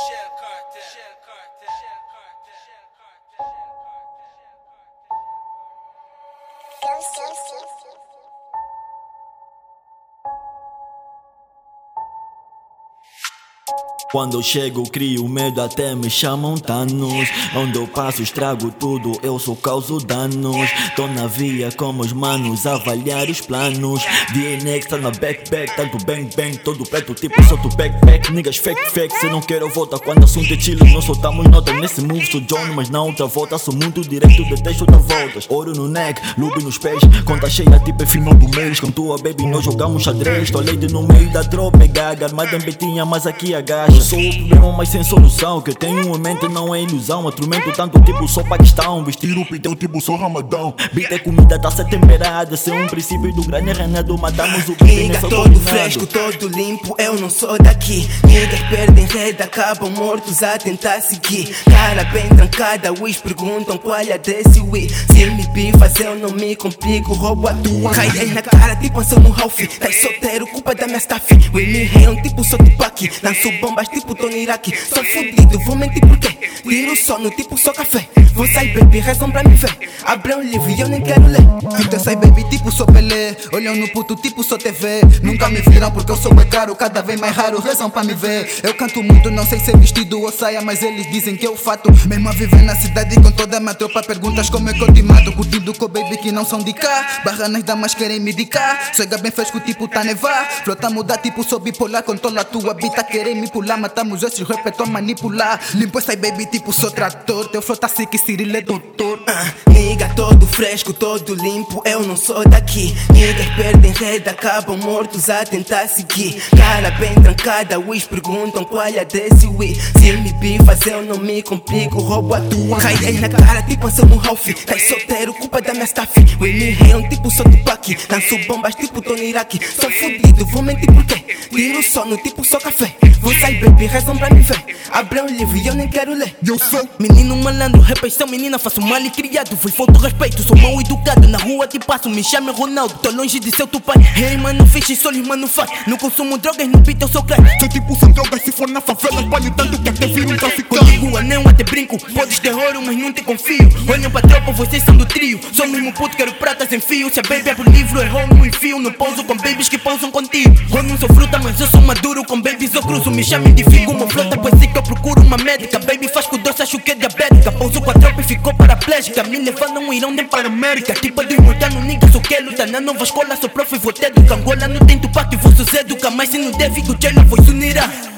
Shell cartel. Shell cartel. Shell cartel. Shell cartel. Shell cartel. Shell cartel. Shell cartel. Quando eu chego, crio medo, até me chamam Thanos. Onde eu passo, estrago tudo, eu sou causo danos. Tô na via com os manos, avaliar os planos. DNA tá na backpack, tanto bang bang, todo preto, tipo solto backpack. Niggas fake fake, se não quero volta. Quando assunto é chile, não soltamos nota nesse move. Sou John, mas na outra volta, sou muito direto, detesto da voltas. Ouro no neck, lube nos pés, conta cheia, tipo é final do mês. Com tua baby, nós jogamos xadrez. Tô lady no meio da droga, gaga, armada em betinha, mas aqui agacha. Eu sou o problema, mas sem solução. Que eu tenho em mente não é ilusão. Atormento tanto tipo só Paquistão. Vestir o pitão tipo só Ramadão. Beat é comida, tá ser temperada. Ser um princípio do grande renado. Matamos o Nigga todo fresco, todo limpo, eu não sou daqui. Niggas perdem rede, acabam mortos a tentar seguir. Cara bem trancada, os perguntam qual é desse Wii. Se me bifas, eu não me complico, roubo a tua. Caí na cara, tipo Anselmo Ralph. Tá solteiro, culpa da minha staff. We me rei, tipo sou tipo aqui. Lanço bombas tipo Tony Iraqui. Sou fudido, vou mentir por quê? Tiro sono, tipo só café. Vou sair, baby, rezam pra me ver. Abre um livro e eu nem quero ler. Então sai baby tipo sou Pelé Olham no puto tipo sou TV Nunca me viram porque eu sou é caro Cada vez mais raro, rezam pra me ver Eu canto muito, não sei se é vestido ou saia Mas eles dizem que eu fato Mesmo a viver na cidade com toda a minha tropa Perguntas como é que eu te mato Curtindo com baby que não são de cá Barranas damas querem me de cá Chega bem fresco tipo tá nevar Flota muda tipo sou bipolar Controla tua bita, querem me pular Matamos esses rap, a manipular Limpo essa baby tipo sou trator Teu flota sick, Cirilo é doutor Ah, Nigga todo fresco, todo limpo, eu não sou daqui. Niggas perdem rede, acabam mortos a tentar seguir. Cara bem trancada, os perguntam qual é desse Wii. Se me bifas, eu não me complico, roubo a tua. Caí na cara, tipo Anselmo Ralph. Tá solteiro, culpa da minha staff. We me rei, tipo sou aqui. Lanço bombas, tipo Tony Iraqui. Sou fudido, vou mentir por quê? Tiro sono, tipo só café. Vou sair, baby, rezam pra me ver. Abre um livro e eu nem quero ler. Eu sou Menino malandro, repetição menina, faço mal e criado. Fui falta de sou mal educado. Na rua te passo, me chame Ronaldo. Tô longe de ser teu pai. Hey, mano, fixe, só lhes mano faz. Não consumo drogas, no beat eu sou crack. Sou tipo sou drogas Se for na favela espalho tanto que até viro um traficante Contigo anel até brinco, podes ter ouro, mas não te confio. Olham pra tropa, vocês são do trio. Sou mesmo puto, quero pratas em fio. Se a baby abre o livro, errou no enfio. Não pouso com babies que pousam contigo. Eu não sou fruta, mas eu sou maduro. Com babies eu cruzo, me chamem de figo. Uma flota, pois é que eu procuro uma médica. Baby faz com doce, acho que é diabética. Pouso com a tropa e ficou paraplégica. Me levando um irão nem para América. Tipo de mortano, nigga, sou que luta. Na nova escola, sou prof e vou ter do Angola. Não tem tupac, vou educa. Mas se não der, fico jail, vou sunirá.